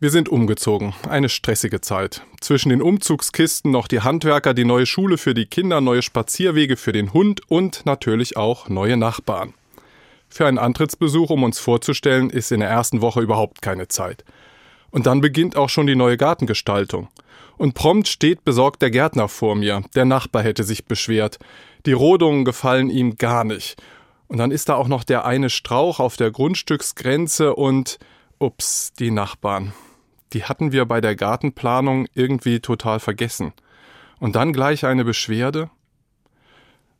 Wir sind umgezogen. Eine stressige Zeit. Zwischen den Umzugskisten noch die Handwerker, die neue Schule für die Kinder, neue Spazierwege für den Hund und natürlich auch neue Nachbarn. Für einen Antrittsbesuch, um uns vorzustellen, ist in der ersten Woche überhaupt keine Zeit. Und dann beginnt auch schon die neue Gartengestaltung. Und prompt steht besorgt der Gärtner vor mir. Der Nachbar hätte sich beschwert. Die Rodungen gefallen ihm gar nicht. Und dann ist da auch noch der eine Strauch auf der Grundstücksgrenze und ups, die Nachbarn die hatten wir bei der Gartenplanung irgendwie total vergessen. Und dann gleich eine Beschwerde?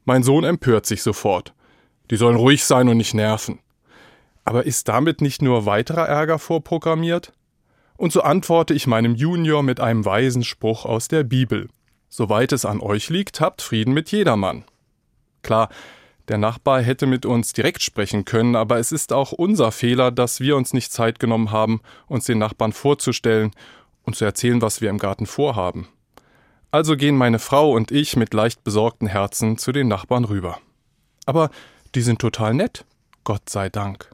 Mein Sohn empört sich sofort. Die sollen ruhig sein und nicht nerven. Aber ist damit nicht nur weiterer Ärger vorprogrammiert? Und so antworte ich meinem Junior mit einem weisen Spruch aus der Bibel. Soweit es an euch liegt, habt Frieden mit jedermann. Klar, der Nachbar hätte mit uns direkt sprechen können, aber es ist auch unser Fehler, dass wir uns nicht Zeit genommen haben, uns den Nachbarn vorzustellen und zu erzählen, was wir im Garten vorhaben. Also gehen meine Frau und ich mit leicht besorgten Herzen zu den Nachbarn rüber. Aber die sind total nett, Gott sei Dank.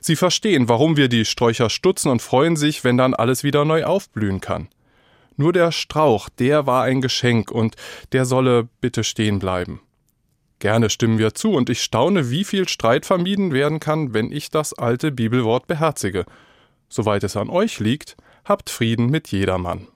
Sie verstehen, warum wir die Sträucher stutzen und freuen sich, wenn dann alles wieder neu aufblühen kann. Nur der Strauch, der war ein Geschenk und der solle bitte stehen bleiben. Gerne stimmen wir zu, und ich staune, wie viel Streit vermieden werden kann, wenn ich das alte Bibelwort beherzige. Soweit es an euch liegt, habt Frieden mit jedermann.